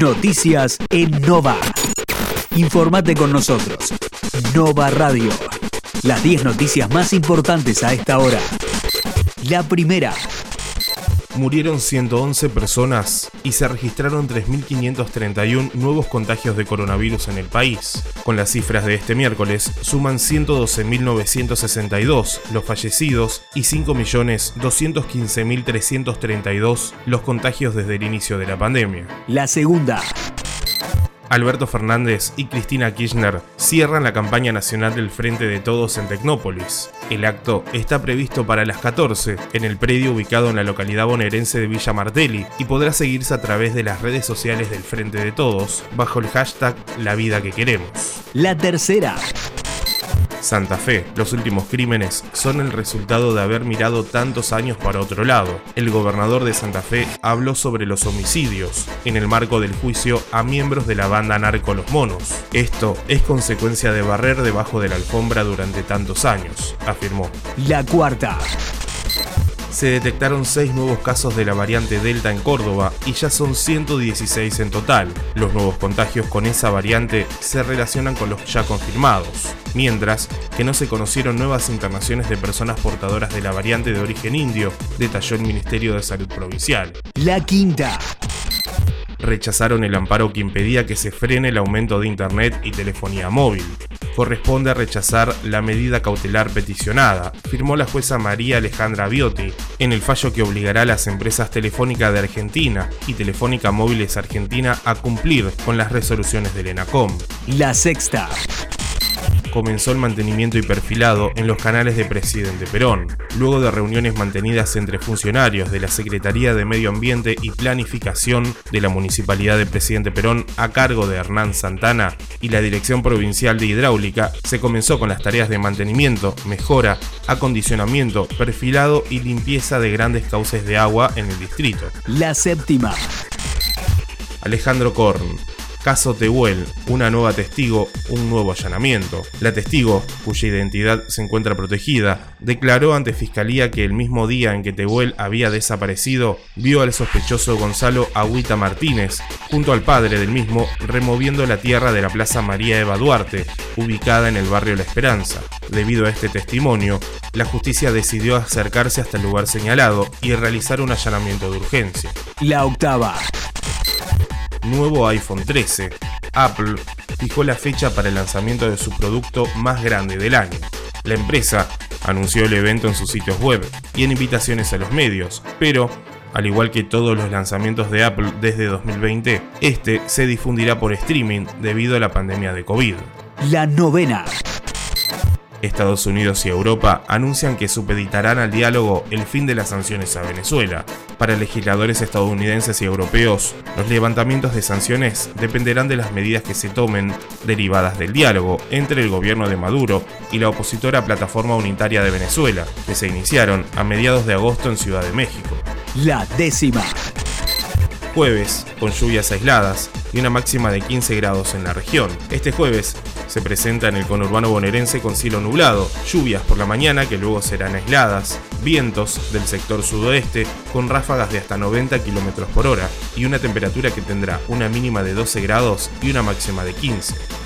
Noticias en Nova. Informate con nosotros. Nova Radio. Las 10 noticias más importantes a esta hora. La primera. Murieron 111 personas y se registraron 3.531 nuevos contagios de coronavirus en el país. Con las cifras de este miércoles, suman 112.962 los fallecidos y 5.215.332 los contagios desde el inicio de la pandemia. La segunda. Alberto Fernández y Cristina Kirchner cierran la campaña nacional del Frente de Todos en Tecnópolis. El acto está previsto para las 14 en el predio ubicado en la localidad bonaerense de Villa Martelli y podrá seguirse a través de las redes sociales del Frente de Todos bajo el hashtag La vida que queremos. La tercera. Santa Fe. Los últimos crímenes son el resultado de haber mirado tantos años para otro lado. El gobernador de Santa Fe habló sobre los homicidios en el marco del juicio a miembros de la banda Narco Los Monos. Esto es consecuencia de barrer debajo de la alfombra durante tantos años, afirmó. La cuarta se detectaron 6 nuevos casos de la variante Delta en Córdoba y ya son 116 en total. Los nuevos contagios con esa variante se relacionan con los ya confirmados, mientras que no se conocieron nuevas internaciones de personas portadoras de la variante de origen indio, detalló el Ministerio de Salud Provincial. La quinta rechazaron el amparo que impedía que se frene el aumento de Internet y telefonía móvil corresponde a rechazar la medida cautelar peticionada, firmó la jueza María Alejandra Biotti en el fallo que obligará a las empresas Telefónica de Argentina y Telefónica Móviles Argentina a cumplir con las resoluciones del ENACOM. La sexta comenzó el mantenimiento y perfilado en los canales de Presidente Perón, luego de reuniones mantenidas entre funcionarios de la Secretaría de Medio Ambiente y Planificación de la Municipalidad de Presidente Perón a cargo de Hernán Santana y la Dirección Provincial de Hidráulica, se comenzó con las tareas de mantenimiento, mejora, acondicionamiento, perfilado y limpieza de grandes cauces de agua en el distrito. La séptima. Alejandro Korn, Caso Tehuel, una nueva testigo, un nuevo allanamiento. La testigo, cuya identidad se encuentra protegida, declaró ante Fiscalía que el mismo día en que Tehuel había desaparecido, vio al sospechoso Gonzalo Agüita Martínez, junto al padre del mismo, removiendo la tierra de la Plaza María Eva Duarte, ubicada en el barrio La Esperanza. Debido a este testimonio, la justicia decidió acercarse hasta el lugar señalado y realizar un allanamiento de urgencia. La octava nuevo iPhone 13. Apple fijó la fecha para el lanzamiento de su producto más grande del año. La empresa anunció el evento en sus sitios web y en invitaciones a los medios, pero al igual que todos los lanzamientos de Apple desde 2020, este se difundirá por streaming debido a la pandemia de COVID. La novena. Estados Unidos y Europa anuncian que supeditarán al diálogo el fin de las sanciones a Venezuela. Para legisladores estadounidenses y europeos, los levantamientos de sanciones dependerán de las medidas que se tomen derivadas del diálogo entre el gobierno de Maduro y la opositora Plataforma Unitaria de Venezuela, que se iniciaron a mediados de agosto en Ciudad de México. La décima. Jueves, con lluvias aisladas y una máxima de 15 grados en la región. Este jueves se presenta en el conurbano bonaerense con cielo nublado, lluvias por la mañana que luego serán aisladas, vientos del sector sudoeste con ráfagas de hasta 90 km por hora y una temperatura que tendrá una mínima de 12 grados y una máxima de 15.